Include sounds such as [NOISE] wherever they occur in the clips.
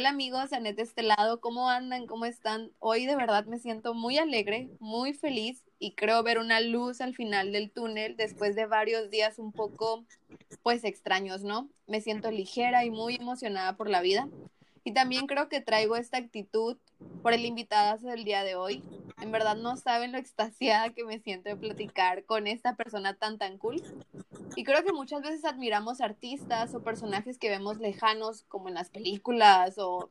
Hola amigos, Anet de este lado, ¿cómo andan? ¿Cómo están? Hoy de verdad me siento muy alegre, muy feliz y creo ver una luz al final del túnel después de varios días un poco, pues extraños, ¿no? Me siento ligera y muy emocionada por la vida. Y también creo que traigo esta actitud por el invitado del día de hoy. En verdad no saben lo extasiada que me siento de platicar con esta persona tan tan cool. Y creo que muchas veces admiramos artistas o personajes que vemos lejanos como en las películas o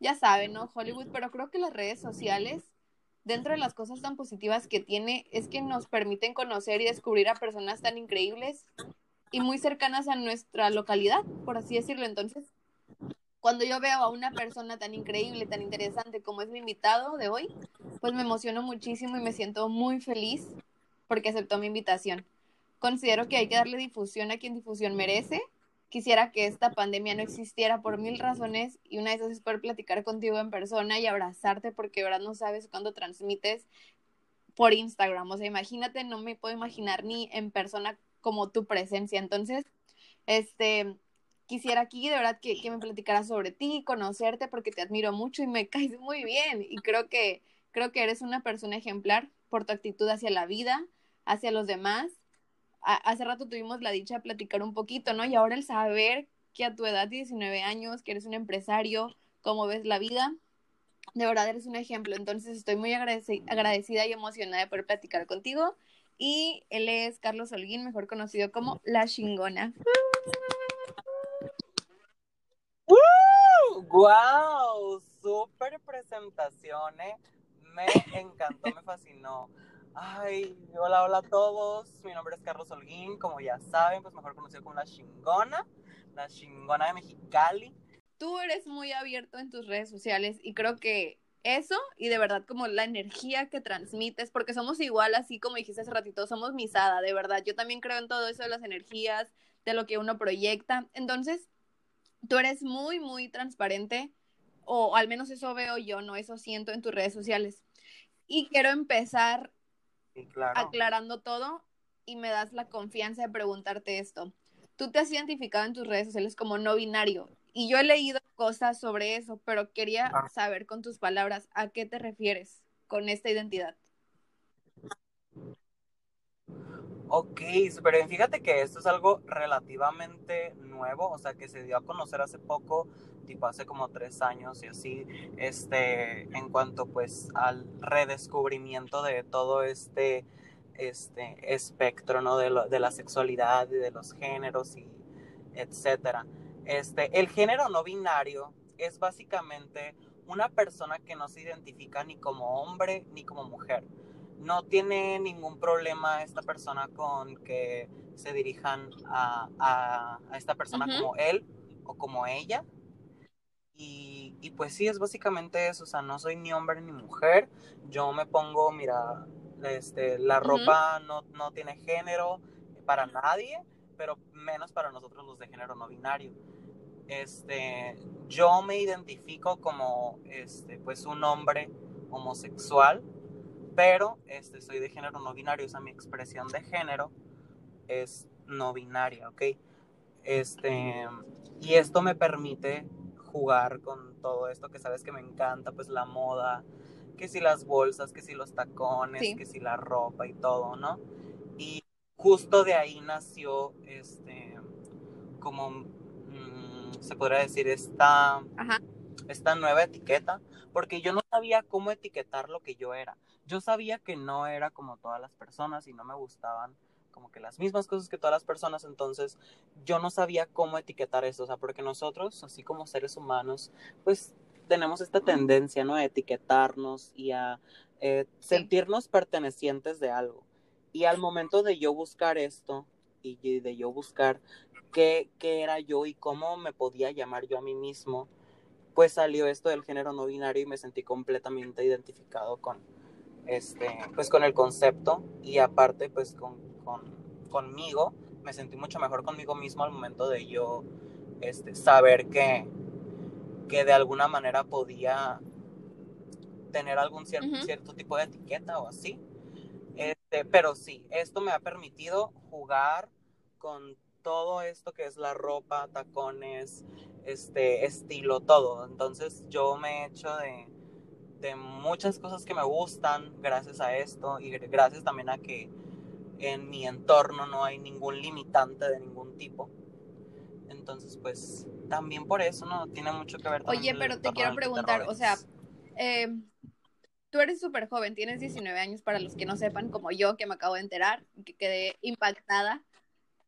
ya saben, ¿no? Hollywood, pero creo que las redes sociales, dentro de las cosas tan positivas que tiene, es que nos permiten conocer y descubrir a personas tan increíbles y muy cercanas a nuestra localidad, por así decirlo. Entonces, cuando yo veo a una persona tan increíble, tan interesante como es mi invitado de hoy, pues me emociono muchísimo y me siento muy feliz porque aceptó mi invitación. Considero que hay que darle difusión a quien difusión merece. Quisiera que esta pandemia no existiera por mil razones y una de esas es poder platicar contigo en persona y abrazarte porque ahora no sabes cuándo transmites por Instagram. O sea, imagínate, no me puedo imaginar ni en persona como tu presencia. Entonces, este, quisiera aquí de verdad que, que me platicaras sobre ti, conocerte, porque te admiro mucho y me [LAUGHS] caes muy bien. Y creo que, creo que eres una persona ejemplar por tu actitud hacia la vida, hacia los demás. Hace rato tuvimos la dicha de platicar un poquito, ¿no? Y ahora el saber que a tu edad de 19 años, que eres un empresario, cómo ves la vida, de verdad eres un ejemplo. Entonces estoy muy agradecida y emocionada de poder platicar contigo. Y él es Carlos Holguín, mejor conocido como La Chingona. ¡Wow! Súper presentación, ¿eh? Me encantó, me fascinó. Ay, hola, hola a todos. Mi nombre es Carlos Holguín, como ya saben, pues mejor conocido como La Chingona, La Chingona de Mexicali. Tú eres muy abierto en tus redes sociales y creo que eso y de verdad como la energía que transmites, porque somos igual, así como dijiste hace ratito, somos misada, de verdad. Yo también creo en todo eso de las energías, de lo que uno proyecta. Entonces, tú eres muy, muy transparente, o al menos eso veo yo, no eso siento en tus redes sociales. Y quiero empezar aclarando todo y me das la confianza de preguntarte esto. Tú te has identificado en tus redes sociales como no binario y yo he leído cosas sobre eso, pero quería saber con tus palabras a qué te refieres con esta identidad. Ok, súper bien. Fíjate que esto es algo relativamente nuevo, o sea, que se dio a conocer hace poco, tipo hace como tres años y así, este, en cuanto pues al redescubrimiento de todo este, este espectro, ¿no? De, de la sexualidad y de los géneros y etcétera. Este, el género no binario es básicamente una persona que no se identifica ni como hombre ni como mujer no tiene ningún problema esta persona con que se dirijan a, esta persona como él o como ella. Y, pues sí, es básicamente eso, o sea, no soy ni hombre ni mujer, yo me pongo, mira, este, la ropa no, no tiene género para nadie, pero menos para nosotros los de género no binario. Este, yo me identifico como, este, pues un hombre homosexual, pero este, soy de género no binario, o sea, mi expresión de género es no binaria, ¿ok? Este, y esto me permite jugar con todo esto que sabes que me encanta, pues la moda, que si las bolsas, que si los tacones, que si la ropa y todo, ¿no? Y justo de ahí nació, este, como, mm, se podría decir, esta, esta nueva etiqueta, porque yo no sabía cómo etiquetar lo que yo era yo sabía que no era como todas las personas y no me gustaban como que las mismas cosas que todas las personas, entonces yo no sabía cómo etiquetar eso, o sea, porque nosotros, así como seres humanos, pues tenemos esta tendencia, ¿no? A etiquetarnos y a eh, sentirnos pertenecientes de algo. Y al momento de yo buscar esto y de yo buscar qué, qué era yo y cómo me podía llamar yo a mí mismo, pues salió esto del género no binario y me sentí completamente identificado con, este, pues con el concepto y aparte pues con, conmigo, me sentí mucho mejor conmigo mismo al momento de yo este, saber que, que de alguna manera podía tener algún cierto, cierto tipo de etiqueta o así. Este, pero sí, esto me ha permitido jugar con todo esto que es la ropa, tacones, este estilo, todo. Entonces yo me he hecho de, de muchas cosas que me gustan gracias a esto y gracias también a que en mi entorno no hay ningún limitante de ningún tipo. Entonces, pues también por eso, ¿no? Tiene mucho que ver Oye, pero te quiero preguntar, o sea, eh, tú eres súper joven, tienes 19 años para los que no sepan, como yo, que me acabo de enterar, que quedé impactada.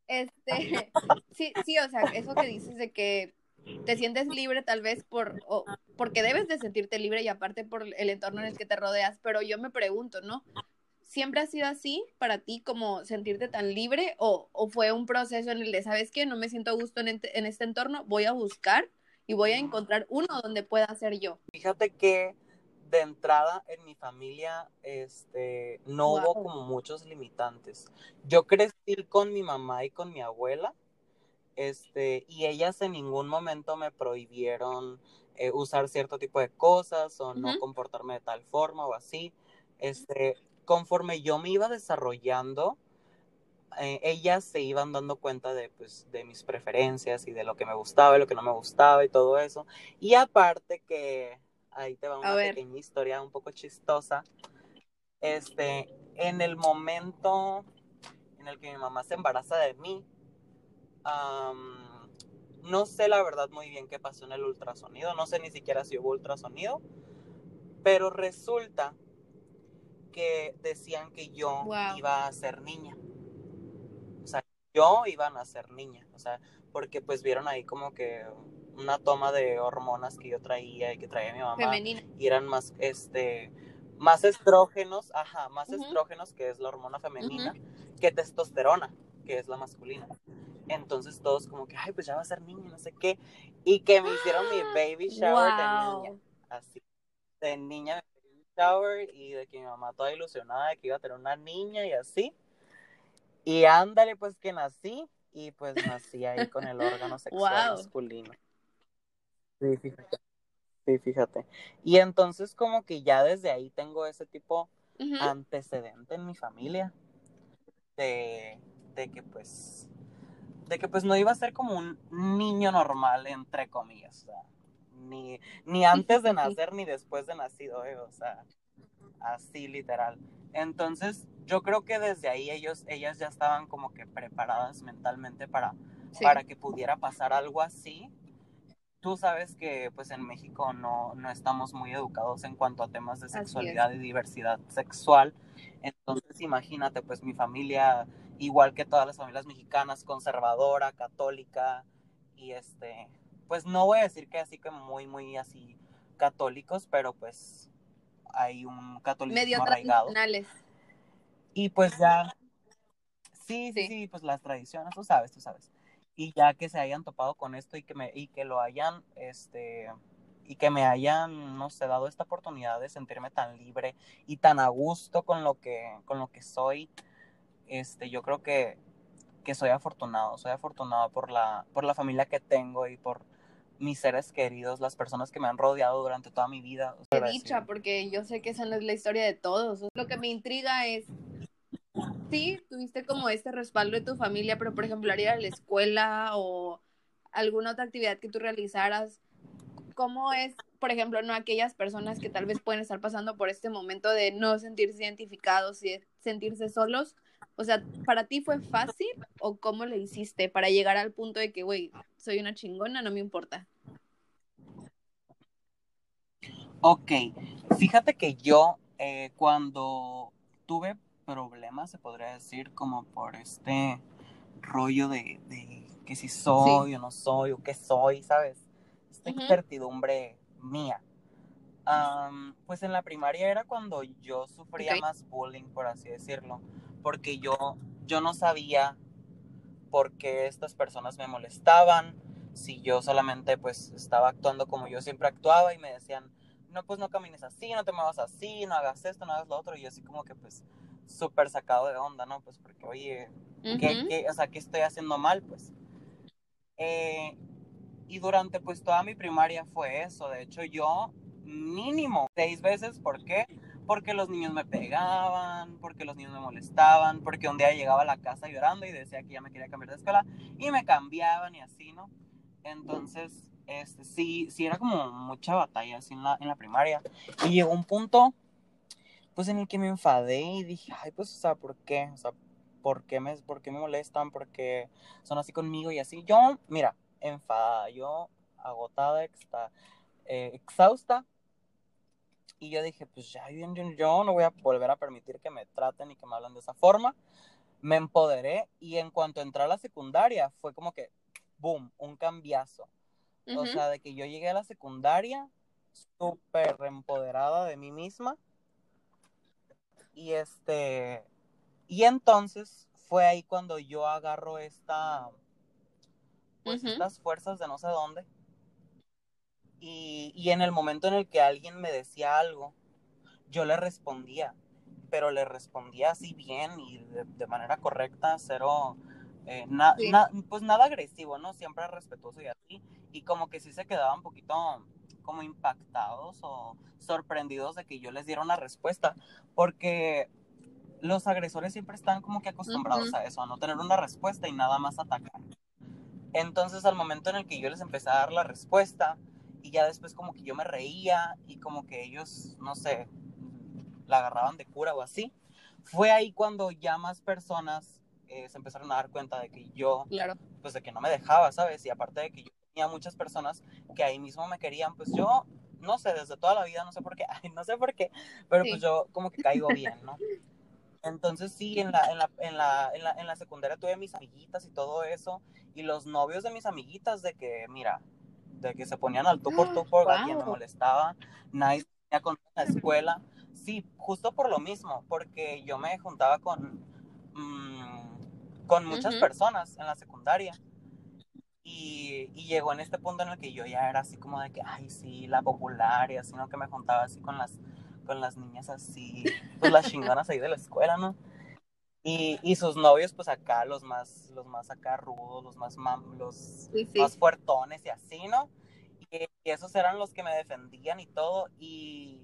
Este, [LAUGHS] sí, sí, o sea, eso que dices de que te sientes libre tal vez por, o, porque debes de sentirte libre y aparte por el entorno en el que te rodeas, pero yo me pregunto, ¿no? ¿Siempre ha sido así para ti como sentirte tan libre o, o fue un proceso en el de, ¿sabes qué? No me siento a gusto en, en este entorno, voy a buscar y voy a encontrar uno donde pueda ser yo. Fíjate que de entrada en mi familia este, no hubo como muchos limitantes. Yo crecí con mi mamá y con mi abuela este, y ellas en ningún momento me prohibieron eh, usar cierto tipo de cosas o no comportarme de tal forma o así. Este, conforme yo me iba desarrollando, eh, ellas se iban dando cuenta de, pues, de mis preferencias y de lo que me gustaba y lo que no me gustaba y todo eso. Y aparte que ahí te va una pequeña historia un poco chistosa. Este, en el momento en el que mi mamá se embaraza de mí, no sé la verdad muy bien qué pasó en el ultrasonido, no sé ni siquiera si hubo ultrasonido, pero resulta que decían que yo iba a ser niña. O sea, yo iba a ser niña, o sea, porque pues vieron ahí como que una toma de hormonas que yo traía y que traía mi mamá. Femenina. Y eran más, este, más estrógenos, ajá, más estrógenos, que es la hormona femenina, que testosterona, que es la masculina. Entonces todos como que, ay, pues ya va a ser niña, no sé qué. Y que me hicieron mi baby shower de niña. Así. De niña, baby shower y de que mi mamá toda ilusionada de que iba a tener una niña y así. Y ándale, pues que nací y pues nací ahí con el órgano sexual [LAUGHS] masculino. Sí, fíjate. Sí, fíjate. Y entonces como que ya desde ahí tengo ese tipo antecedente en mi familia de, de que pues de que pues no iba a ser como un niño normal entre comillas, o sea, ni, ni antes de nacer ni después de nacido, eh, o sea, así literal. Entonces, yo creo que desde ahí ellos, ellas ya estaban como que preparadas mentalmente para, para que pudiera pasar algo así tú sabes que pues en México no, no estamos muy educados en cuanto a temas de sexualidad y diversidad sexual. Entonces imagínate pues mi familia, igual que todas las familias mexicanas, conservadora, católica y este, pues no voy a decir que así como muy, muy así católicos, pero pues hay un catolicismo Medio arraigado. Y pues ya, sí, sí, sí, pues las tradiciones, tú sabes, tú sabes y ya que se hayan topado con esto y que me y que lo hayan este y que me hayan no sé dado esta oportunidad de sentirme tan libre y tan a gusto con lo que con lo que soy este yo creo que, que soy afortunado soy afortunado por la por la familia que tengo y por mis seres queridos, las personas que me han rodeado durante toda mi vida. Qué dicha, porque yo sé que esa no es la historia de todos. Lo que me intriga es sí, tuviste como este respaldo de tu familia, pero por ejemplo, ir a la escuela o alguna otra actividad que tú realizaras, ¿cómo es, por ejemplo, no aquellas personas que tal vez pueden estar pasando por este momento de no sentirse identificados y sentirse solos? O sea, ¿para ti fue fácil o cómo le hiciste para llegar al punto de que, güey, soy una chingona, no me importa? Ok, fíjate que yo eh, cuando tuve problemas, se podría decir, como por este rollo de, que si soy o no soy o qué soy, ¿sabes? Esta incertidumbre mía. pues en la primaria era cuando yo sufría más bullying, por así decirlo, porque yo, yo no sabía por qué estas personas me molestaban, si yo solamente pues estaba actuando como yo siempre actuaba y me decían, no, pues no camines así, no te muevas así, no hagas esto, no hagas lo otro, y yo así como que pues súper sacado de onda, ¿no? Pues porque, oye, ¿qué, o sea, ¿qué estoy haciendo mal? Pues. Eh, y durante pues toda mi primaria fue eso. De hecho, yo mínimo seis veces, ¿por qué? porque los niños me pegaban, porque los niños me molestaban, porque un día llegaba a la casa llorando y decía que ya me quería cambiar de escuela y me cambiaban y así, ¿no? Entonces, este, sí, sí era como mucha batalla así en la, en la primaria. Y llegó un punto, pues en el que me enfadé y dije, ay, pues, o sea, ¿por qué? O sea, ¿por qué me, por qué me molestan? ¿Por qué son así conmigo y así? Yo, mira, enfadada, yo agotada, eh, exhausta. Y yo dije, pues ya, yo, yo no voy a volver a permitir que me traten y que me hablen de esa forma. Me empoderé y en cuanto entré a la secundaria fue como que, boom, un cambiazo. O sea, de que yo llegué a la secundaria súper empoderada de mí misma. Y este, y entonces fue ahí cuando yo agarro esta, pues estas fuerzas de no sé dónde. Y, y, en el momento en el que alguien me decía algo, yo le respondía, pero le respondía así bien y de, manera correcta, cero, eh, pues nada agresivo, ¿no? Siempre respetuoso y así. Y como que sí se quedaban un poquito como impactados o sorprendidos de que yo les diera una respuesta, porque los agresores siempre están como que acostumbrados a eso, a no tener una respuesta y nada más atacar. Entonces al momento en el que yo les empecé a dar la respuesta y ya después como que yo me reía y como que ellos, no sé, la agarraban de cura o así, fue ahí cuando ya más personas eh, se empezaron a dar cuenta de que yo, claro. pues de que no me dejaba, ¿sabes? Y aparte de que yo tenía muchas personas que ahí mismo me querían, pues yo, no sé, desde toda la vida, no sé por qué, [LAUGHS] no sé por qué, pero pues yo como que caigo bien, ¿no? Entonces sí, en la, en la, en la, en la, en la secundaria tuve mis amiguitas y todo eso, y los novios de mis amiguitas de que, mira, de que se ponían al tú por tú por alguien me molestaba, nadie tenía con la escuela. Sí, justo por lo mismo, porque yo me juntaba con, mm, con muchas personas en la secundaria. Y, y, llegó en este punto en el que yo ya era así como de que, ay, sí, la popular y así, ¿no? Que me juntaba así con las con las niñas así, pues las chingonas ahí de la escuela, ¿no? Y, y sus novios, pues acá, los más, los más acá rudos, los más, los más fuertones y así, ¿no? Y, esos eran los que me defendían y todo. Y,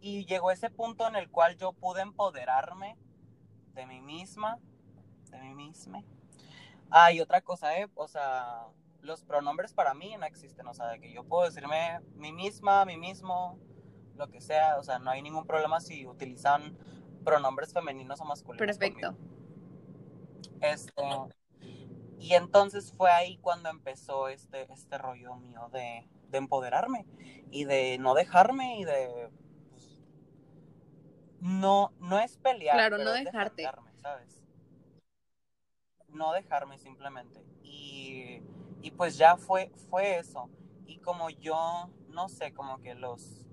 y llegó ese punto en el cual yo pude empoderarme de mí misma, de mí misma. Ah, y otra cosa, ¿eh? O sea, los pronombres para mí no existen, o sea, de que yo puedo decirme mí misma, mí mismo, lo que sea, o sea, no hay ningún problema si utilizan pronombres femeninos o masculinos. Perfecto. Este, y entonces fue ahí cuando empezó este, este rollo mío de, de empoderarme y de no dejarme y de pues, no, no es pelear. Claro, no dejarte. ¿sabes? No dejarme simplemente. Y, y pues ya fue, fue eso. Y como yo, no sé, como que los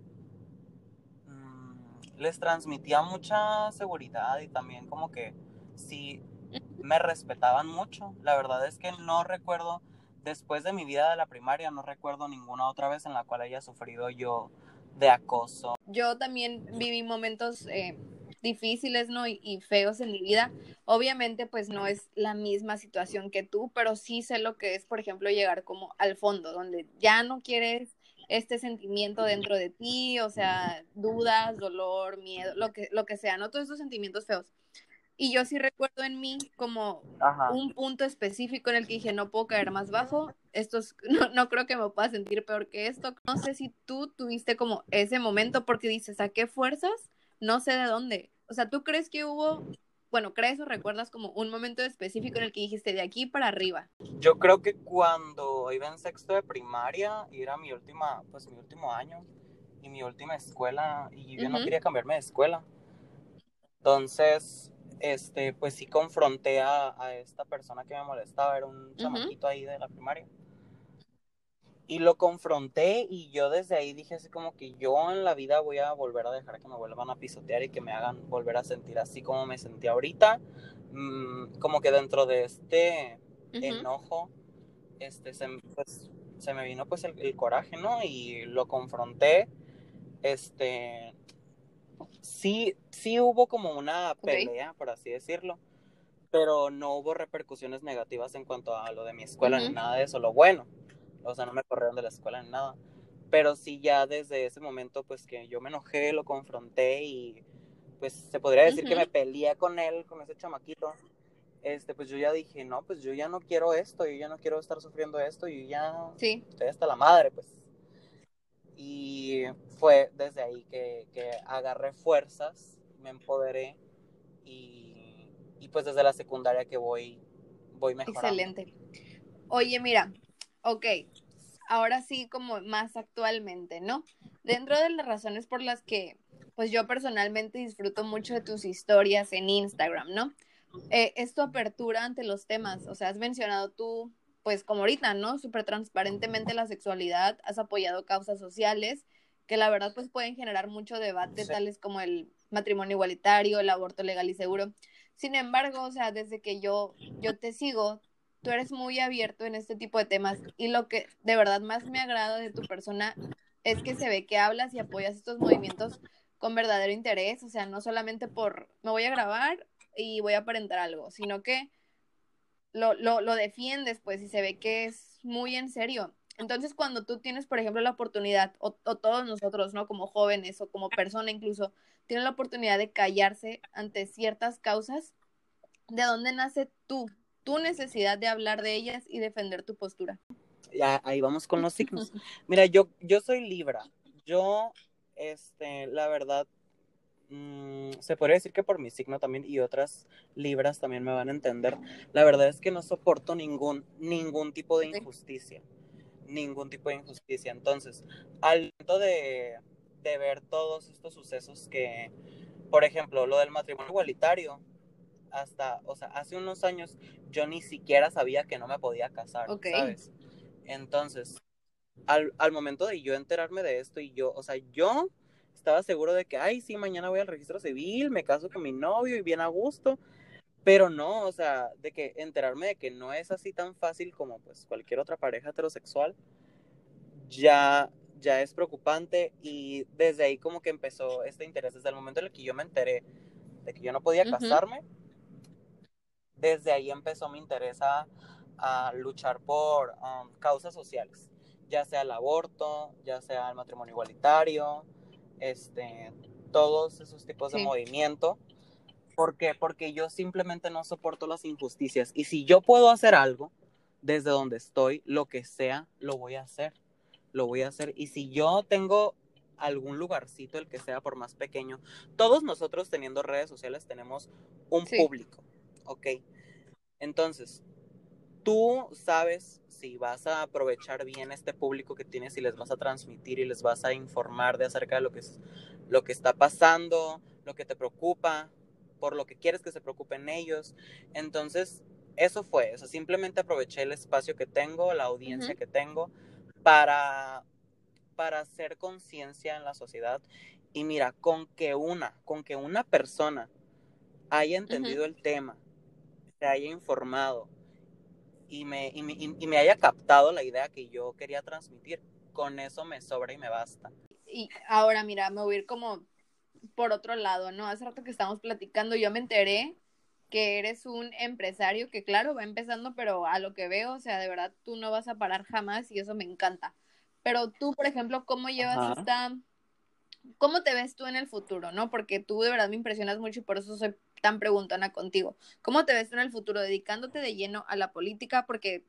les transmitía mucha seguridad y también como que sí me respetaban mucho. La verdad es que no recuerdo, después de mi vida de la primaria, no recuerdo ninguna otra vez en la cual haya sufrido yo de acoso. Yo también viví momentos eh, difíciles, ¿no? Y, y, feos en mi vida. Obviamente, pues no es la misma situación que tú, pero sí sé lo que es, por ejemplo, llegar como al fondo, donde ya no quieres este sentimiento dentro de ti, o sea, dudas, dolor, miedo, lo que, lo que sea, ¿no? Todos esos sentimientos feos. Y yo sí recuerdo en mí como un punto específico en el que dije, no puedo caer más bajo, esto [LAUGHS] no, no, creo que me pueda sentir peor que esto. No sé si tú tuviste como ese momento porque dices, ¿a fuerzas? No sé de dónde. O sea, ¿tú crees que hubo bueno, ¿crees o recuerdas como un momento específico en el que dijiste de aquí para arriba? Yo creo que cuando iba en sexto de primaria y era mi última, pues mi último año y mi última escuela y yo no quería cambiarme de escuela. Entonces, este, pues sí confronté a, a esta persona que me molestaba, era un chamaquito ahí de la primaria y lo confronté y yo desde ahí dije así como que yo en la vida voy a volver a dejar que me vuelvan a pisotear y que me hagan volver a sentir así como me sentí ahorita. Mm, como que dentro de este enojo, este, se, pues, se me vino pues el, coraje, ¿no? Y lo confronté. Este, sí, sí hubo como una pelea, por así decirlo pero no hubo repercusiones negativas en cuanto a lo de mi escuela ni nada de eso, lo bueno o sea, no me corrieron de la escuela ni nada. pero sí ya desde ese momento pues que yo me enojé, lo confronté y pues se podría decir que me peleé con él, con ese chamaquito. Este, pues yo ya dije, no, pues yo ya no quiero esto, yo ya no quiero estar sufriendo esto, yo ya sí. estoy hasta la madre, pues. Y fue desde ahí que, que agarré fuerzas, me empoderé y, y, pues desde la secundaria que voy, voy mejorando. Excelente. Oye, mira, ok, ahora sí como más actualmente, ¿no? Dentro de las razones por las que, pues yo personalmente disfruto mucho de tus historias en Instagram, ¿no? Eh, es tu apertura ante los temas, o sea, has mencionado tú, pues como ahorita, ¿no? Súper transparentemente la sexualidad, has apoyado causas sociales que la verdad pues pueden generar mucho debate, tales como el matrimonio igualitario, el aborto legal y seguro. Sin embargo, o sea, desde que yo, yo te sigo, tú eres muy abierto en este tipo de temas y lo que de verdad más me agrada de tu persona es que se ve que hablas y apoyas estos movimientos con verdadero interés, o sea, no solamente por me voy a grabar y voy a aparentar algo, sino que lo, lo, lo defiendes, pues, y se ve que es muy en serio. Entonces, cuando tú tienes, por ejemplo, la oportunidad, o, o, todos nosotros, ¿no? Como jóvenes o como persona incluso, tienen la oportunidad de callarse ante ciertas causas, ¿de dónde nace tú? Tu necesidad de hablar de ellas y defender tu postura. Ya, ahí vamos con los signos. [LAUGHS] Mira, yo, yo soy Libra. Yo, este, la verdad, mmm, se podría decir que por mi signo también y otras Libras también me van a entender. La verdad es que no soporto ningún, ningún tipo de injusticia. Ningún tipo de injusticia. Entonces, al momento de, de ver todos estos sucesos que, por ejemplo, lo del matrimonio igualitario, hasta, o sea, hace unos años yo ni siquiera sabía que no me podía casar, ¿sabes? Entonces, al, al, momento de yo enterarme de esto y yo, o sea, yo estaba seguro de que, ay, sí, mañana voy al registro civil, me caso con mi novio y bien a gusto, pero no, o sea, de que enterarme de que no es así tan fácil como pues cualquier otra pareja heterosexual, ya, ya es preocupante y desde ahí como que empezó este interés, desde el momento en el que yo me enteré de que yo no podía casarme, desde ahí empezó mi interés a, luchar por um, causas sociales, ya sea el aborto, ya sea el matrimonio igualitario, este, todos esos tipos de movimiento. ¿Por qué? Porque yo simplemente no soporto las injusticias. Y si yo puedo hacer algo desde donde estoy, lo que sea, lo voy a hacer. Lo voy a hacer. Y si yo tengo algún lugarcito, el que sea por más pequeño, todos nosotros teniendo redes sociales tenemos un público. ¿Ok? Entonces, tú sabes si vas a aprovechar bien este público que tienes y les vas a transmitir y les vas a informar de acerca de lo que, es, lo que está pasando, lo que te preocupa, por lo que quieres que se preocupen ellos. Entonces, eso fue, eso simplemente aproveché el espacio que tengo, la audiencia que tengo para para hacer conciencia en la sociedad y mira, con que una, con que una persona haya entendido el tema se haya informado y me, y, me, y me haya captado la idea que yo quería transmitir, con eso me sobra y me basta. Y ahora, mira, me voy a ir como por otro lado, ¿no? Hace rato que estamos platicando, yo me enteré que eres un empresario que, claro, va empezando, pero a lo que veo, o sea, de verdad, tú no vas a parar jamás y eso me encanta. Pero tú, por ejemplo, ¿cómo llevas Ajá. esta... ¿Cómo te ves tú en el futuro, no? Porque tú de verdad me impresionas mucho y por eso soy tan preguntona contigo. ¿Cómo te ves en el futuro dedicándote de lleno a la política? Porque,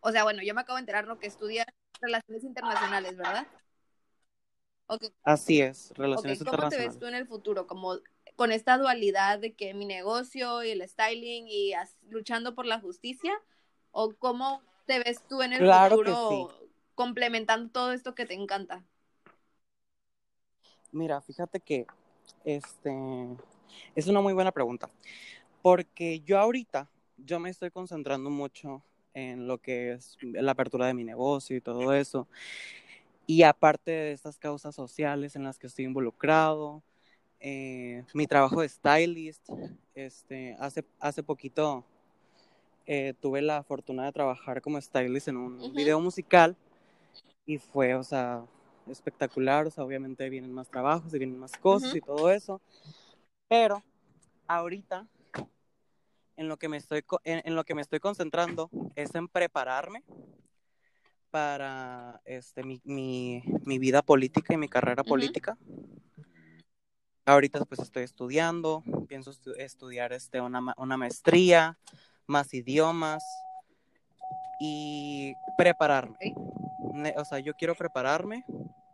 o sea, bueno, yo me acabo de enterar lo que estudias relaciones internacionales, ¿verdad? Okay. Así es, relaciones okay. ¿Cómo te ves tú en el futuro? Como con esta dualidad de que mi negocio y el styling y luchando por la justicia, o cómo te ves tú en el claro futuro sí. complementando todo esto que te encanta. Mira, fíjate que este es una muy buena pregunta, porque yo ahorita, yo me estoy concentrando mucho en lo que es la apertura de mi negocio y todo eso. Y aparte de estas causas sociales en las que estoy involucrado, eh, mi trabajo de stylist, este, hace, hace poquito eh, tuve la fortuna de trabajar como stylist en un uh -huh. video musical y fue, o sea, espectacular, o sea, obviamente vienen más trabajos y vienen más cosas uh -huh. y todo eso. Pero ahorita en lo que me estoy en, en, lo que me estoy concentrando es en prepararme para este, mi, mi, mi vida política y mi carrera política. Ahorita pues estoy estudiando, pienso estudiar este, una, una maestría, más idiomas y prepararme. O sea, yo quiero prepararme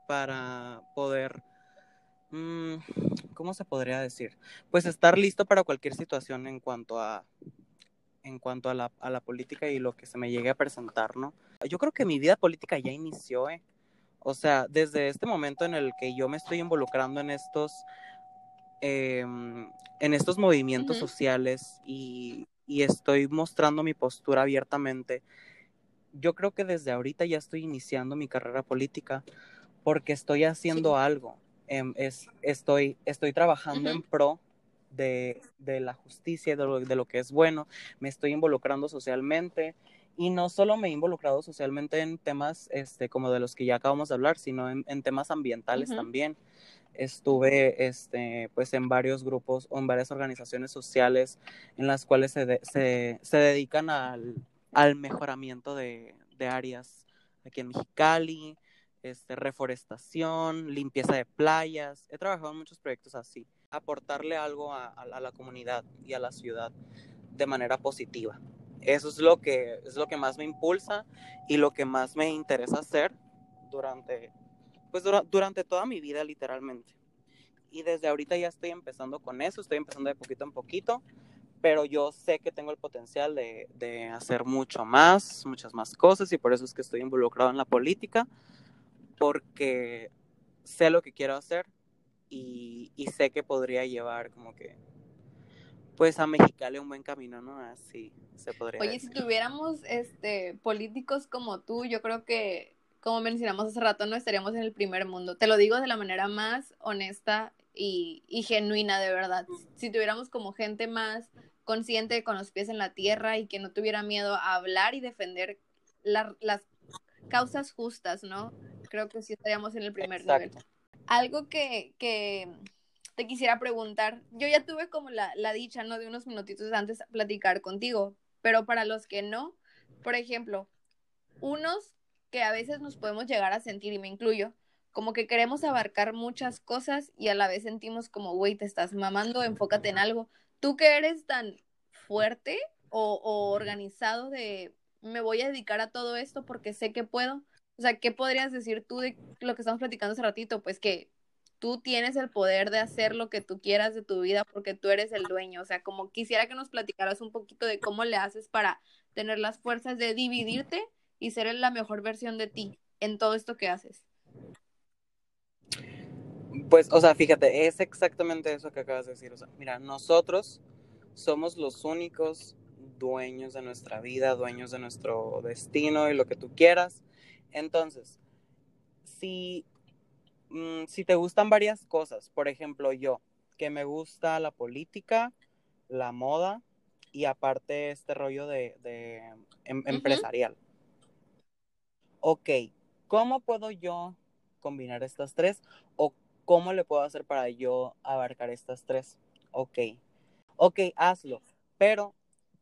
para poder, ¿cómo se podría decir? Pues estar listo para cualquier situación en cuanto a en cuanto a la, a la política y lo que se me llegue a presentar, ¿no? Yo creo que mi vida política ya inició, ¿eh? O sea, desde este momento en el que yo me estoy involucrando en estos, em, en estos movimientos sociales y, y, estoy mostrando mi postura abiertamente, yo creo que desde ahorita ya estoy iniciando mi carrera política porque estoy haciendo algo. Em, es, estoy, estoy trabajando en pro de, de la justicia, de lo, de lo, que es bueno, me estoy involucrando socialmente y no solo me he involucrado socialmente en temas este, como de los que ya acabamos de hablar, sino en, en temas ambientales también. Estuve este, pues en varios grupos o en varias organizaciones sociales en las cuales se, se, se dedican al, al mejoramiento de, de, áreas aquí en Mexicali, este, reforestación, limpieza de playas. He trabajado en muchos proyectos así aportarle algo a, la comunidad y a la ciudad de manera positiva. Eso es lo que es lo que más me impulsa y lo que más me interesa hacer durante pues durante toda mi vida literalmente. Y desde ahorita ya estoy empezando con eso, estoy empezando de poquito en poquito, pero yo sé que tengo el potencial de, de hacer mucho más, muchas más cosas y por eso es que estoy involucrado en la política, porque sé lo que quiero hacer, y, sé que podría llevar como que pues a Mexicali un buen camino, ¿no? Así se podría Oye, si tuviéramos este políticos como tú, yo creo que como mencionamos hace rato, no estaríamos en el primer mundo. Te lo digo de la manera más honesta y, y genuina, de verdad. Si tuviéramos como gente más consciente con los pies en la tierra y que no tuviera miedo a hablar y defender las causas justas, ¿no? Creo que sí estaríamos en el primer nivel algo que, que, te quisiera preguntar, yo ya tuve como la, la dicha, ¿no? De unos minutitos antes platicar contigo, pero para los que no, por ejemplo, unos que a veces nos podemos llegar a sentir, y me incluyo, como que queremos abarcar muchas cosas y a la vez sentimos como, güey, te estás mamando, enfócate en algo. Tú que eres tan fuerte o, o, organizado de, me voy a dedicar a todo esto porque sé que puedo, o sea, ¿qué podrías decir tú de lo que estamos platicando hace ratito? Pues que tú tienes el poder de hacer lo que tú quieras de tu vida porque tú eres el dueño. O sea, como quisiera que nos platicaras un poquito de cómo le haces para tener las fuerzas de dividirte y ser la mejor versión de ti en todo esto que haces. Pues, o sea, fíjate, es exactamente eso que acabas de decir. O sea, mira, nosotros somos los únicos dueños de nuestra vida, dueños de nuestro destino y lo que tú quieras. Entonces, si, mm, si te gustan varias cosas, por ejemplo, yo, que me gusta la política, la moda y aparte este rollo de, em, empresarial. Ok, ¿cómo puedo yo combinar estas tres? ¿O cómo le puedo hacer para yo abarcar estas tres? Ok, ok, hazlo, pero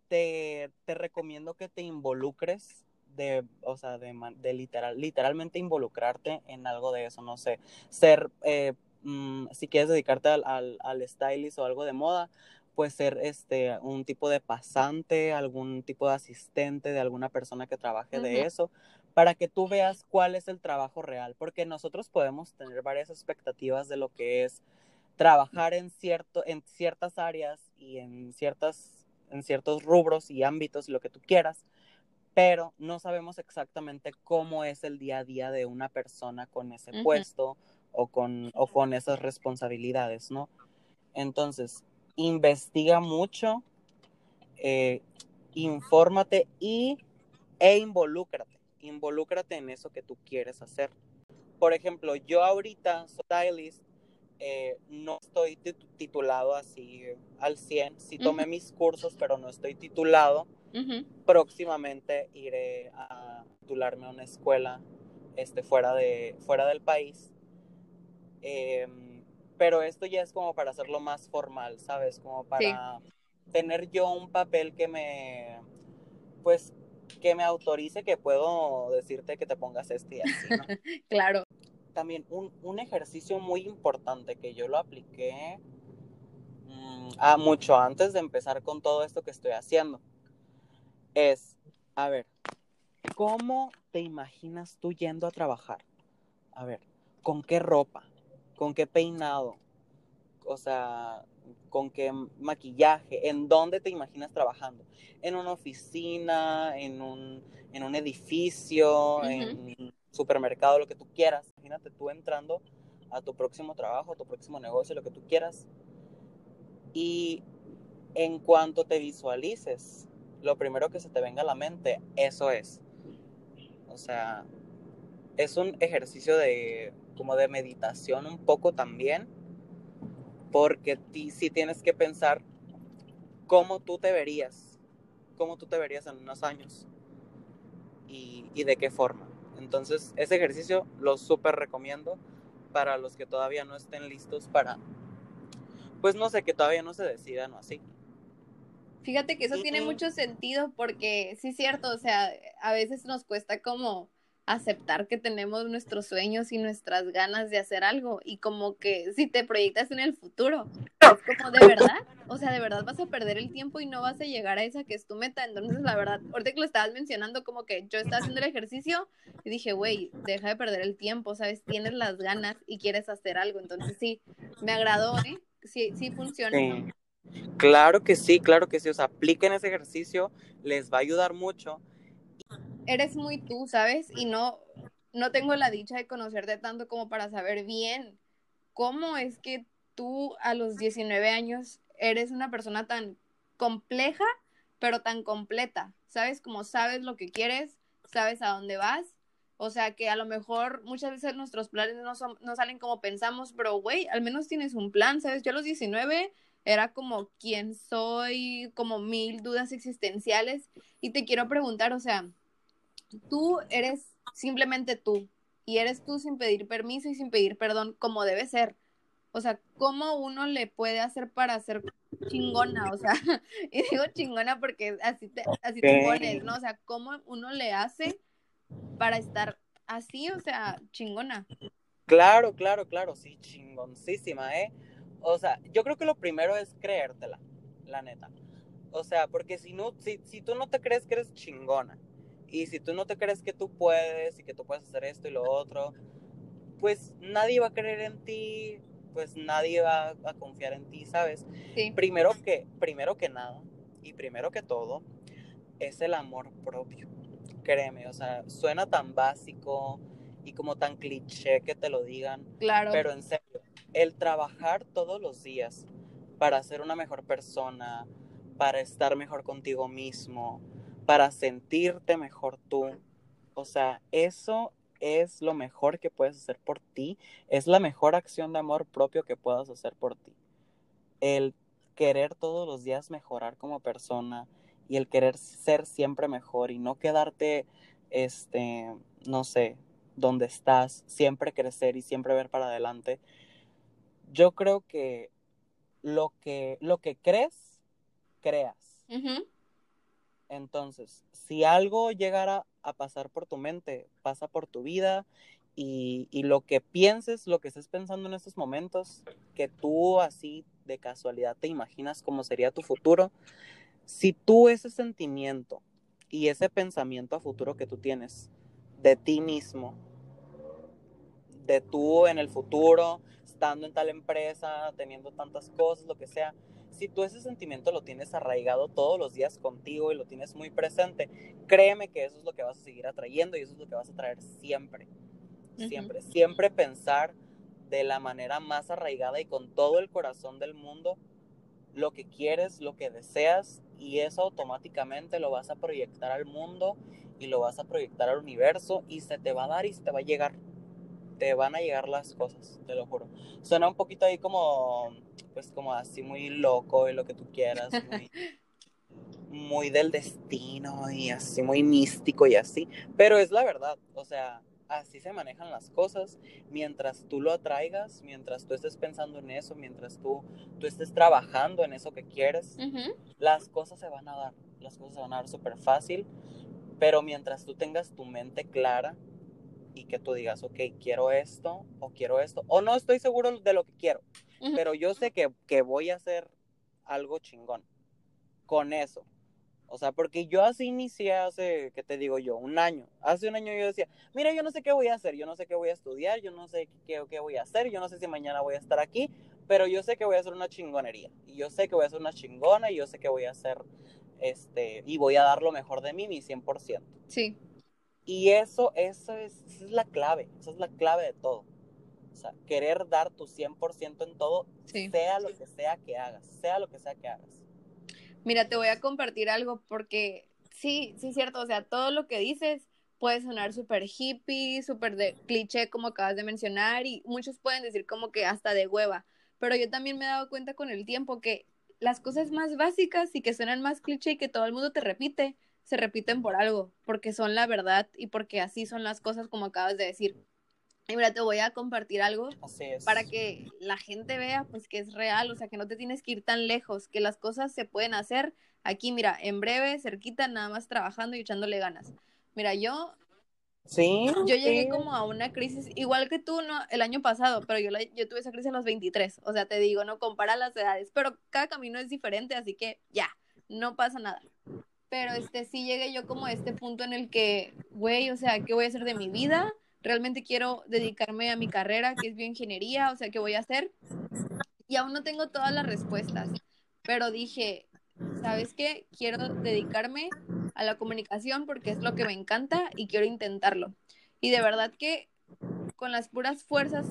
te, te recomiendo que te involucres de, o sea, de, de literal, literalmente involucrarte en algo de eso, no sé, ser, eh, mm, si quieres dedicarte al, al, al stylist o algo de moda, pues ser este un tipo de pasante, algún tipo de asistente de alguna persona que trabaje de eso, para que tú veas cuál es el trabajo real, porque nosotros podemos tener varias expectativas de lo que es trabajar en cierto en ciertas áreas y en ciertas en ciertos rubros y ámbitos y lo que tú quieras, pero no sabemos exactamente cómo es el día a día de una persona con ese puesto o con, o con esas responsabilidades, ¿no? Entonces, investiga mucho, eh, infórmate y, e involúcrate. Involúcrate en eso que tú quieres hacer. Por ejemplo, yo ahorita soy stylist, eh, no estoy titulado así al 100. Sí tomé mis cursos, pero no estoy titulado Próximamente iré a titularme a una escuela este, fuera, de, fuera del país. Em, pero esto ya es como para hacerlo más formal, ¿sabes? Como para tener yo un papel que me, pues, que me autorice que puedo decirte que te pongas este y así, ¿no? [LAUGHS] claro. También un, un, ejercicio muy importante que yo lo apliqué mmm, a mucho antes de empezar con todo esto que estoy haciendo es, a ver, ¿cómo te imaginas tú yendo a trabajar? A ver, ¿con qué ropa? ¿Con qué peinado? O sea, ¿con qué maquillaje? ¿En dónde te imaginas trabajando? ¿En una oficina? ¿En un, en un edificio? Uh -huh. ¿En un supermercado? Lo que tú quieras. Imagínate tú entrando a tu próximo trabajo, a tu próximo negocio, lo que tú quieras. Y en cuanto te visualices, lo primero que se te venga a la mente, eso es. O sea, es un ejercicio de como de meditación un poco también, porque ti, sí tienes que pensar cómo tú te verías, cómo tú te verías en unos años y, y de qué forma. Entonces, ese ejercicio lo súper recomiendo para los que todavía no estén listos para, pues no sé, que todavía no se decidan o así. Fíjate que eso tiene mucho sentido porque sí es cierto, o sea, a veces nos cuesta como aceptar que tenemos nuestros sueños y nuestras ganas de hacer algo y como que si te proyectas en el futuro, es como de verdad, o sea, de verdad vas a perder el tiempo y no vas a llegar a esa que es tu meta, entonces la verdad, ahorita que lo estabas mencionando como que yo estaba haciendo el ejercicio y dije, güey, deja de perder el tiempo, ¿sabes? Tienes las ganas y quieres hacer algo, entonces sí, me agradó, ¿eh? Sí, sí funciona. Sí. Claro que sí, claro que sí, o sea, apliquen ese ejercicio, les va a ayudar mucho. Eres muy tú, ¿sabes? Y no, no tengo la dicha de conocerte tanto como para saber bien cómo es que tú a los 19 años eres una persona tan compleja, pero tan completa, ¿sabes? Como sabes lo que quieres, sabes a dónde vas, o sea que a lo mejor muchas veces nuestros planes no, son, no salen como pensamos, pero güey, al menos tienes un plan, ¿sabes? Yo a los 19 era como quién soy, como mil dudas existenciales. Y te quiero preguntar, o sea, tú eres simplemente tú y eres tú sin pedir permiso y sin pedir perdón, como debe ser. O sea, ¿cómo uno le puede hacer para ser chingona? O sea, [LAUGHS] y digo chingona porque así te, así te pones, ¿no? O sea, ¿cómo uno le hace para estar así, o sea, chingona? Claro, claro, claro, sí, chingoncísima, ¿eh? O sea, yo creo que lo primero es creértela, la neta. O sea, porque si no, si, si tú no te crees que eres chingona, y si tú no te crees que tú puedes y que tú puedes hacer esto y lo otro, pues nadie va a creer en ti, pues nadie va a confiar en ti, ¿sabes? Sí. Primero que, primero que nada, y primero que todo, es el amor propio. Créeme, o sea, suena tan básico y como tan cliché que te lo digan. Claro. Pero en serio, el trabajar todos los días para ser una mejor persona, para estar mejor contigo mismo, para sentirte mejor tú. O sea, eso es lo mejor que puedes hacer por ti, es la mejor acción de amor propio que puedas hacer por ti. El querer todos los días mejorar como persona y el querer ser siempre mejor y no quedarte, este, no sé, donde estás, siempre crecer y siempre ver para adelante. Yo creo que lo que, lo que crees, creas. Uh -huh. Entonces, si algo llegara a pasar por tu mente, pasa por tu vida y, y, lo que pienses, lo que estés pensando en estos momentos, que tú así de casualidad te imaginas cómo sería tu futuro, si tú ese sentimiento y ese pensamiento a futuro que tú tienes de ti mismo, de tú en el futuro, estando en tal empresa, teniendo tantas cosas, lo que sea, si tú ese sentimiento lo tienes arraigado todos los días contigo y lo tienes muy presente, créeme que eso es lo que vas a seguir atrayendo y eso es lo que vas a traer siempre. Siempre, uh -huh. siempre pensar de la manera más arraigada y con todo el corazón del mundo lo que quieres, lo que deseas y eso automáticamente lo vas a proyectar al mundo y lo vas a proyectar al universo y se te va a dar y se te va a llegar. Te van a llegar las cosas, te lo juro. Suena un poquito ahí como, pues como así muy loco y lo que tú quieras, [LAUGHS] muy, muy del destino y así muy místico y así, pero es la verdad, o sea, así se manejan las cosas, mientras tú lo atraigas, mientras tú estés pensando en eso, mientras tú, tú estés trabajando en eso que quieres, uh -huh. las cosas se van a dar, las cosas se van a dar súper fácil, Pero mientras tú tengas tu mente clara y que tú digas, ok, quiero esto o quiero esto, o no estoy seguro de lo que quiero, pero yo sé que, que voy a hacer algo chingón con eso. O sea, porque yo así inicié hace, ¿qué te digo yo? Un año. Hace un año yo decía, mira, yo no sé qué voy a hacer, yo no sé qué voy a estudiar, yo no sé qué, qué voy a hacer, yo no sé si mañana voy a estar aquí, pero yo sé que voy a hacer una chingonería. Y yo sé que voy a hacer una chingona y yo sé que voy a hacer, este, y voy a dar lo mejor de mí, mi 100%. Sí. Y eso, eso es, esa es la clave, esa es la clave de todo. O sea, querer dar tu 100% en todo, sea lo que sea que hagas, sea lo que sea que hagas. Mira, te voy a compartir algo porque sí, sí es cierto, o sea, todo lo que dices puede sonar súper hippie, súper de cliché como acabas de mencionar y muchos pueden decir como que hasta de hueva, pero yo también me he dado cuenta con el tiempo que las cosas más básicas y que suenan más cliché y que todo el mundo te repite, se repiten por algo, porque son la verdad y porque así son las cosas como acabas de decir. Y mira, te voy a compartir algo para que la gente vea pues que es real, o sea, que no te tienes que ir tan lejos, que las cosas se pueden hacer aquí, mira, en breve, cerquita, nada más trabajando y echándole ganas. Mira, yo Sí. Yo llegué como a una crisis, igual que tú, ¿no? El año pasado, pero yo, yo tuve esa crisis a los 23. O sea, te digo, no compara las edades, pero cada camino es diferente, así que ya, no pasa nada. Pero este sí llegué yo como a este punto en el que, güey, o sea, ¿qué voy a hacer de mi vida? realmente quiero dedicarme a mi carrera, que es bioingeniería, o sea, ¿qué voy a hacer? Y aún no tengo todas las respuestas, pero dije, ¿sabes qué? Quiero dedicarme a la comunicación porque es lo que me encanta y quiero intentarlo. Y de verdad que con las puras fuerzas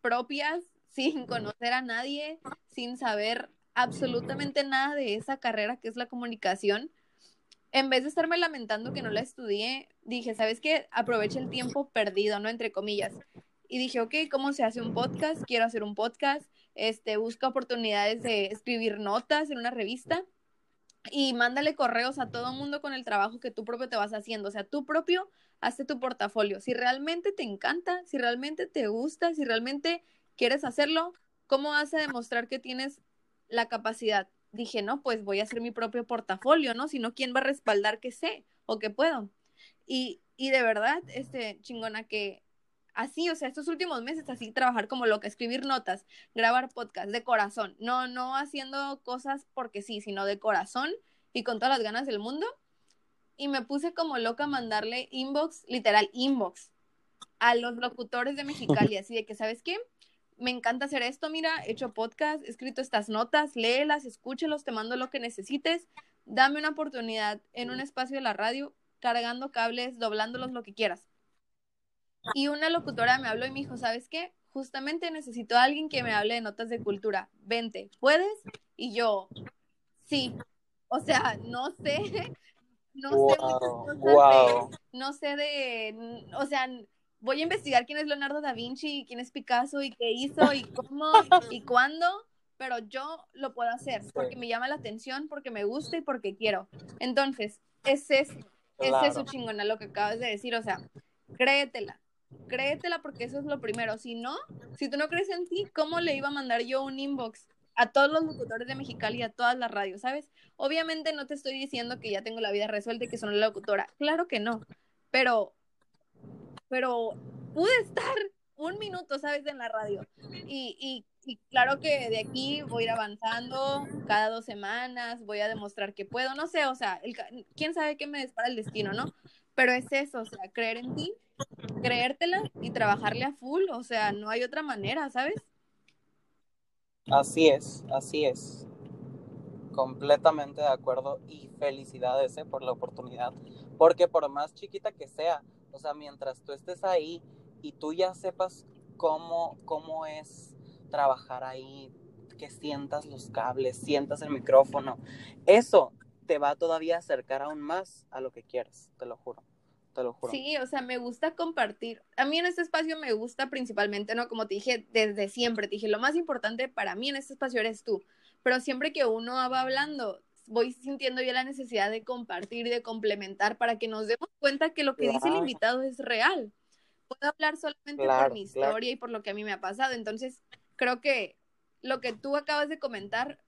propias, [LAUGHS] sin conocer a nadie, sin saber absolutamente nada de esa carrera que es la comunicación, en vez de estarme lamentando que no la estudié, dije, ¿sabes qué? Aproveche el tiempo perdido, ¿no? Entre comillas. Y dije, ok, ¿cómo se hace un podcast? Quiero hacer un podcast. Este, busca oportunidades de escribir notas en una revista y mándale correos a todo mundo con el trabajo que tú propio te vas haciendo. O sea, tú propio, hazte tu portafolio. Si realmente te encanta, si realmente te gusta, si realmente quieres hacerlo, ¿cómo vas a demostrar que tienes la capacidad? Dije, no, pues voy a hacer mi propio portafolio, ¿no? Si no, ¿quién va a respaldar que sé o que puedo? Y, y de verdad, este, chingona, que así, o sea, estos últimos meses, así trabajar como lo que escribir notas, grabar podcast de corazón, no, no haciendo cosas porque sí, sino de corazón y con todas las ganas del mundo. Y me puse como loca a mandarle inbox, literal, inbox, a los locutores de Mexicali, [LAUGHS] así de que, ¿sabes qué? Me encanta hacer esto, mira, he hecho podcast, he escrito estas notas, léelas, escúchelos, te mando lo que necesites, dame una oportunidad en un espacio de la radio, cargando cables, doblándolos, lo que quieras. Y una locutora me habló y me dijo, ¿sabes qué? Justamente necesito a alguien que me hable de notas de cultura. Vente, ¿puedes? Y yo, sí. O sea, no sé, [LAUGHS] no sé muchas cosas no sé de, o sea, voy a investigar quién es Leonardo da Vinci, quién es Picasso y qué hizo y [LAUGHS] cómo y cuándo, pero yo lo puedo hacer porque me llama la atención, porque me gusta y porque quiero. Entonces, es eso, es eso chingona lo que acabas de decir, o sea, créetela, créetela porque eso es lo primero. Si no, si tú no crees en ti, ¿cómo le iba a mandar yo un inbox a todos los locutores de Mexicali y a todas las radios, ¿sabes? Obviamente no te estoy diciendo que ya tengo la vida resuelta y que soy una locutora, claro que no, pero pero pude estar [LAUGHS] un minuto, ¿sabes?, en la radio. Y, y, claro que de aquí voy a ir avanzando cada dos semanas, voy a demostrar que puedo, no sé, o sea, el, quién sabe qué me dispara el destino, ¿no? Pero es eso, o sea, creer en ti, creértela y trabajarle a full, o sea, no hay otra manera, ¿sabes? Así es, así es. Completamente de acuerdo y felicidades ¿eh? por la oportunidad, porque por más chiquita que sea, o sea, mientras tú estés ahí y tú ya sepas cómo, cómo es trabajar ahí, que sientas los cables, sientas el micrófono, eso te va todavía a acercar aún más a lo que quieres, te lo juro. Te lo juro. Sí, o sea, me gusta compartir. A mí en este espacio me gusta principalmente, ¿no? Como te dije desde siempre, te dije, lo más importante para mí en este espacio eres tú. Pero siempre que uno va hablando, voy sintiendo ya la necesidad de compartir y de complementar para que nos demos cuenta que lo que dice el invitado es real. Puedo hablar solamente por mi historia y por lo que a mí me ha pasado. Entonces, creo que lo que tú acabas de comentar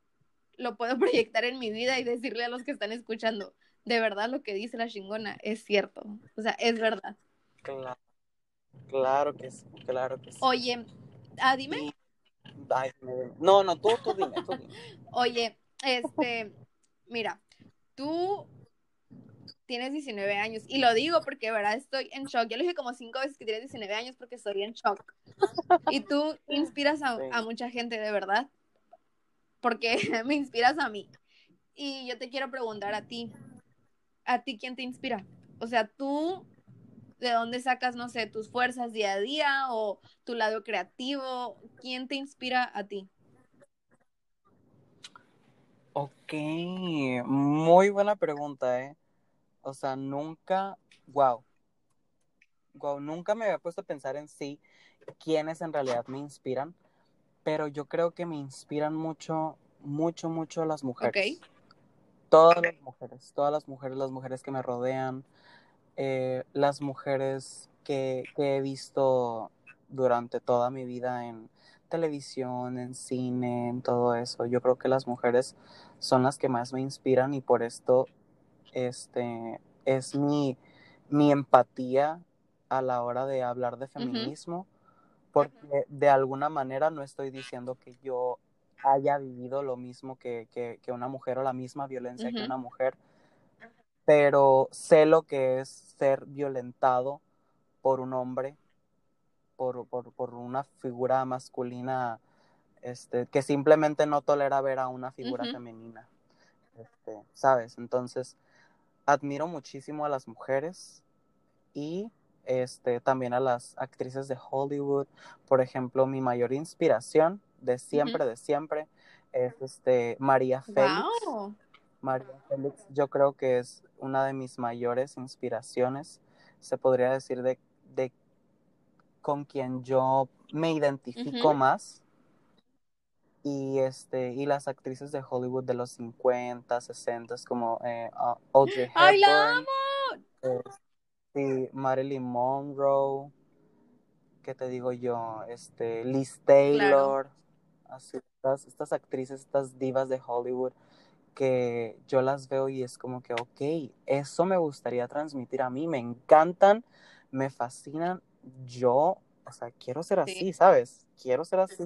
lo puedo [LAUGHS] proyectar en mi vida y decirle a los que están escuchando, de verdad lo que dice la chingona es cierto. O sea, es verdad. Claro, claro que sí, claro que sí. Oye, ah, dime. Ay, no, no, tú, tú dime, tú dime. [LAUGHS] Oye, este, mira, tú tienes 19 años. Y lo digo porque, de verdad, estoy en shock. Ya lo dije como cinco veces que tienes 19 años porque estoy en shock. Y tú [LAUGHS] inspiras a, a mucha gente, de verdad. Porque [LAUGHS] me inspiras a mí. Y yo te quiero preguntar a ti, ¿a ti quién te inspira? O sea, tú, ¿de dónde sacas, no sé, tus fuerzas día a día o tu lado creativo? ¿Quién te inspira a ti? Ok, muy buena pregunta, ¿eh? O sea, nunca, wow, wow, nunca me había puesto a pensar en sí quiénes en realidad me inspiran, pero yo creo que me inspiran mucho, mucho, mucho las mujeres. Todas las mujeres, todas las mujeres, las mujeres que me rodean, eh, las mujeres que, que he visto durante toda mi vida en televisión, en cine, en todo eso. Yo creo que las mujeres son las que más me inspiran y por esto este, es mi, mi empatía a la hora de hablar de feminismo, porque de alguna manera no estoy diciendo que yo haya vivido lo mismo que, que, una mujer o la misma violencia que una mujer, pero sé lo que es ser violentado por un hombre, por, por, por una figura masculina este, que simplemente no tolera ver a una figura femenina. Este, ¿Sabes? Entonces, admiro muchísimo a las mujeres y este, también a las actrices de Hollywood. Por ejemplo, mi mayor inspiración de siempre, de siempre, es este, María Félix. María Félix, yo creo que es una de mis mayores inspiraciones, se podría decir, de, de con quien yo me identifico más. Y, este, y las actrices de Hollywood de los 50, 60, como eh, Audrey Hepburn. [GASPS] ¡Ay, la amo! Este, Marilyn Monroe. ¿Qué te digo yo? Este, Liz Taylor. Así, estas, estas actrices, estas divas de Hollywood que yo las veo y es como que, ok, eso me gustaría transmitir a mí, me encantan, me fascinan, yo, o sea, quiero ser así, ¿sabes? Quiero ser así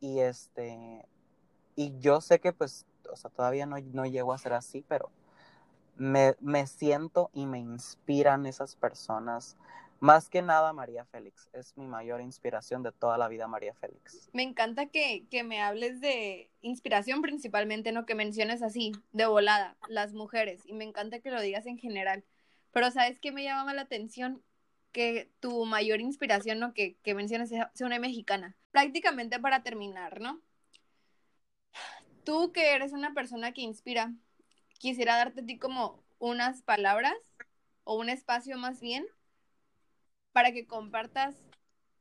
y este, y yo sé que pues, o sea, todavía no, no llego a ser así, pero me, me siento y me inspiran esas personas más que nada María Félix, es mi mayor inspiración de toda la vida María Félix. Me encanta que, que, me hables de inspiración principalmente, no que menciones así, de volada, las mujeres, y me encanta que lo digas en general. Pero ¿sabes qué me llama la atención? Que tu mayor inspiración, ¿no? Que, que menciones sea una mexicana. Prácticamente para terminar, ¿no? Tú que eres una persona que inspira, quisiera darte a ti como unas palabras o un espacio más bien para que compartas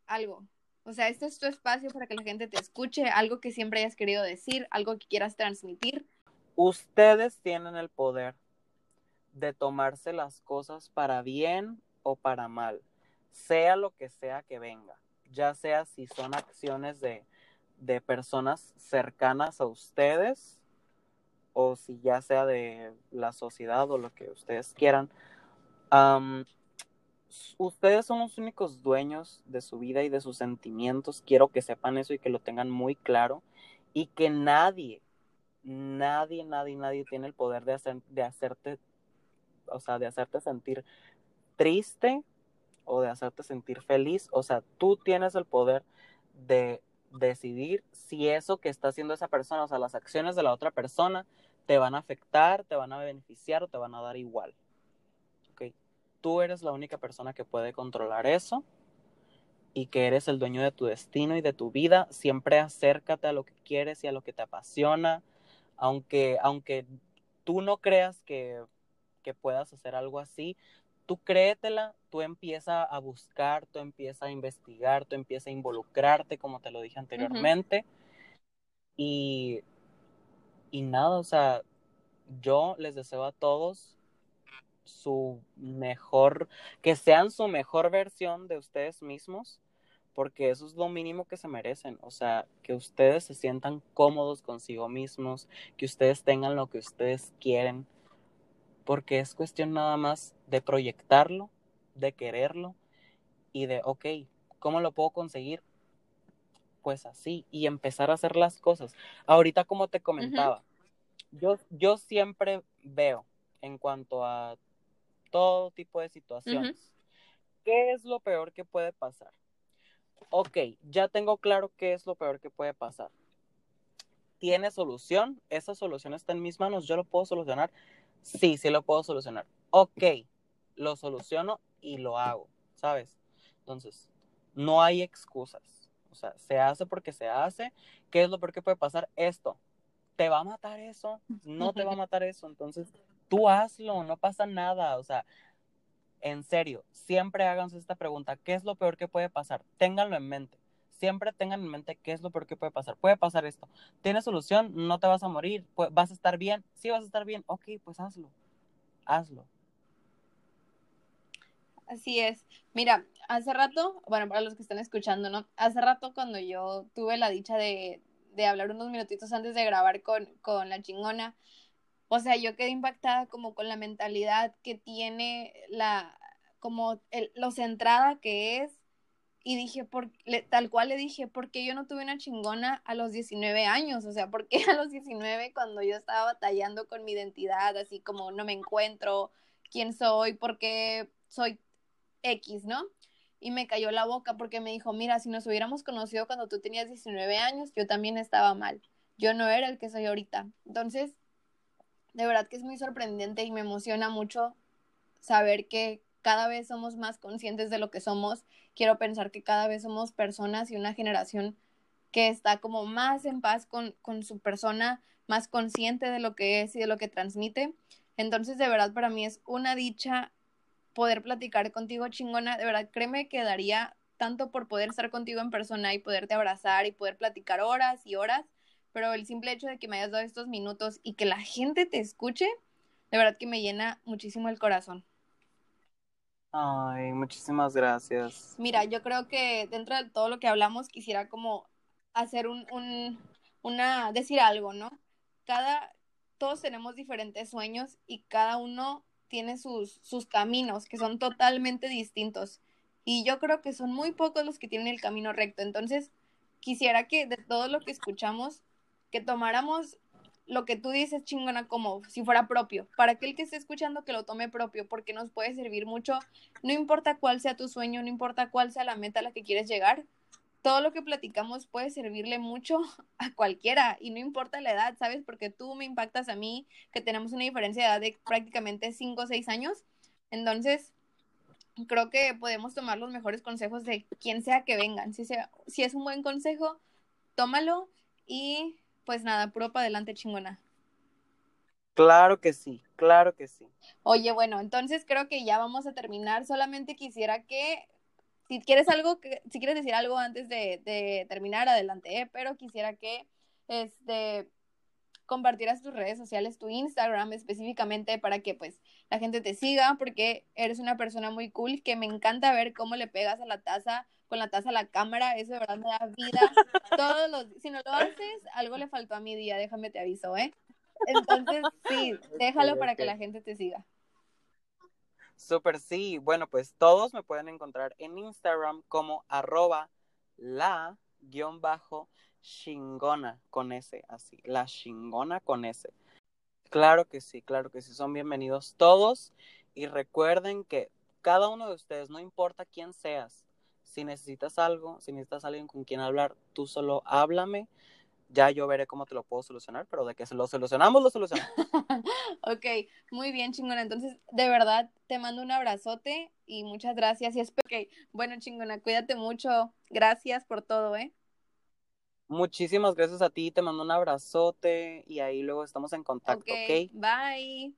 algo. O sea, este es tu espacio para que la gente te escuche, algo que siempre hayas querido decir, algo que quieras transmitir. Ustedes tienen el poder de tomarse las cosas para bien o para mal, sea lo que sea que venga, ya sea si son acciones de, de personas cercanas a ustedes o si ya sea de la sociedad o lo que ustedes quieran ustedes son los únicos dueños de su vida y de sus sentimientos. Quiero que sepan eso y que lo tengan muy claro. Y que nadie, nadie, nadie, nadie tiene el poder de, hacer, de hacerte, o sea, de hacerte sentir triste o de hacerte sentir feliz. O sea, tú tienes el poder de decidir si eso que está haciendo esa persona, o sea, las acciones de la otra persona, te van a afectar, te van a beneficiar o te van a dar igual tú eres la única persona que puede controlar eso y que eres el dueño de tu destino y de tu vida. Siempre acércate a lo que quieres y a lo que te apasiona, aunque, aunque tú no creas que, que puedas hacer algo así, tú créetela, tú empieza a buscar, tú empieza a investigar, tú empieza a involucrarte, como te lo dije anteriormente. y, y nada, o sea, yo les deseo a todos su mejor, que sean su mejor versión de ustedes mismos, porque eso es lo mínimo que se merecen, o sea, que ustedes se sientan cómodos consigo mismos, que ustedes tengan lo que ustedes quieren, porque es cuestión nada más de proyectarlo, de quererlo y de, ok, ¿cómo lo puedo conseguir? Pues así, y empezar a hacer las cosas. Ahorita, como te comentaba, yo, yo siempre veo en cuanto a todo tipo de situaciones, ¿qué es lo peor que puede pasar? Ok, ya tengo claro qué es lo peor que puede pasar. ¿Tiene solución? Esa solución está en mis manos, yo lo puedo solucionar. Sí, sí lo puedo solucionar. Ok, lo soluciono y lo hago, ¿sabes? Entonces, no hay excusas. O sea, se hace porque se hace. ¿Qué es lo peor que puede pasar? Esto. ¿Te va a matar eso? No te va a [LAUGHS] matar eso. Entonces, tú hazlo, no pasa nada. O sea, en serio, siempre háganse esta pregunta. ¿Qué es lo peor que puede pasar? Ténganlo en mente. Siempre tengan en mente qué es lo peor que puede pasar. Puede pasar esto. ¿Tienes solución? No te vas a morir. ¿Vas a estar bien? Sí, vas a estar bien. Ok, pues hazlo. Hazlo. Así es. Mira, hace rato, bueno, para los que están escuchando, ¿no? Hace rato cuando yo tuve la dicha de, de hablar unos minutitos antes de grabar con, con la chingona, o sea, yo quedé impactada como con la mentalidad que tiene la, como el, lo centrada que es. Y dije, por, tal cual le dije, ¿por qué yo no tuve una chingona a los 19 años? O sea, ¿por qué [LAUGHS] a los 19 cuando yo estaba batallando con mi identidad, así como no me encuentro, quién soy, por qué soy X, ¿no? Y me cayó la boca porque me dijo, mira, si nos hubiéramos conocido cuando tú tenías 19 años, yo también estaba mal. Yo no era el que soy ahorita. Entonces, de verdad que es muy sorprendente y me emociona mucho saber que cada vez somos más conscientes de lo que somos. Quiero pensar que cada vez somos personas y una generación que está como más en paz con, con su persona, más consciente de lo que es y de lo que transmite. Entonces, de verdad, para mí es una dicha poder platicar contigo, chingona. De verdad, créeme que daría tanto por poder estar contigo en persona y poderte abrazar y poder platicar horas y horas, pero el simple hecho de que me hayas dado estos minutos y que la gente te escuche, de verdad que me llena muchísimo el corazón. Ay, muchísimas gracias. Mira, yo creo que dentro de todo lo que hablamos quisiera como hacer un, un una, decir algo, ¿no? Cada, todos tenemos diferentes sueños y cada uno tiene sus, sus caminos que son totalmente distintos. Y yo creo que son muy pocos los que tienen el camino recto. Entonces, quisiera que de todo lo que escuchamos, que tomáramos lo que tú dices, chingona, como si fuera propio. Para aquel que esté escuchando, que lo tome propio, porque nos puede servir mucho. No importa cuál sea tu sueño, no importa cuál sea la meta a la que quieres llegar, todo lo que platicamos puede servirle mucho [LAUGHS] a cualquiera y no importa la edad, ¿sabes? Porque tú me impactas a mí, que tenemos una diferencia de edad de prácticamente 5 o 6 años. Entonces, creo que podemos tomar los mejores consejos de quien sea que vengan. Si, sea, si es un buen consejo, tómalo y pues nada, puro para adelante chingona. Claro que sí, claro que sí. Oye, bueno, entonces creo que ya vamos a terminar. Solamente quisiera que si quieres algo, que, si quieres decir algo antes de, terminar, adelante, ¿eh? pero quisiera que este, compartieras tus redes sociales, tu Instagram específicamente para que pues la gente te siga, porque eres una persona muy cool, que me encanta ver cómo le pegas a la taza, con la taza a la cámara, eso de verdad me da vida. Todos los, si no lo haces, algo le faltó a mi día, déjame te aviso, ¿eh? Entonces, sí, [LAUGHS] déjalo para que la gente te siga. Súper sí. Bueno, pues todos me pueden encontrar en Instagram como arroba la guion bajo chingona con S, así, la chingona con S. Claro que sí, claro que sí, son bienvenidos todos y recuerden que cada uno de ustedes, no importa quién seas, si necesitas algo, si necesitas alguien con quien hablar, tú solo háblame ya yo veré cómo te lo puedo solucionar, pero de que lo solucionamos, lo solucionamos. [LAUGHS] ok, muy bien, chingona. Entonces, de verdad, te mando un abrazote y muchas gracias. Y espero que, bueno, chingona, cuídate mucho. Gracias por todo, ¿eh? Muchísimas gracias a ti, te mando un abrazote y ahí luego estamos en contacto, ¿ok? okay. Bye.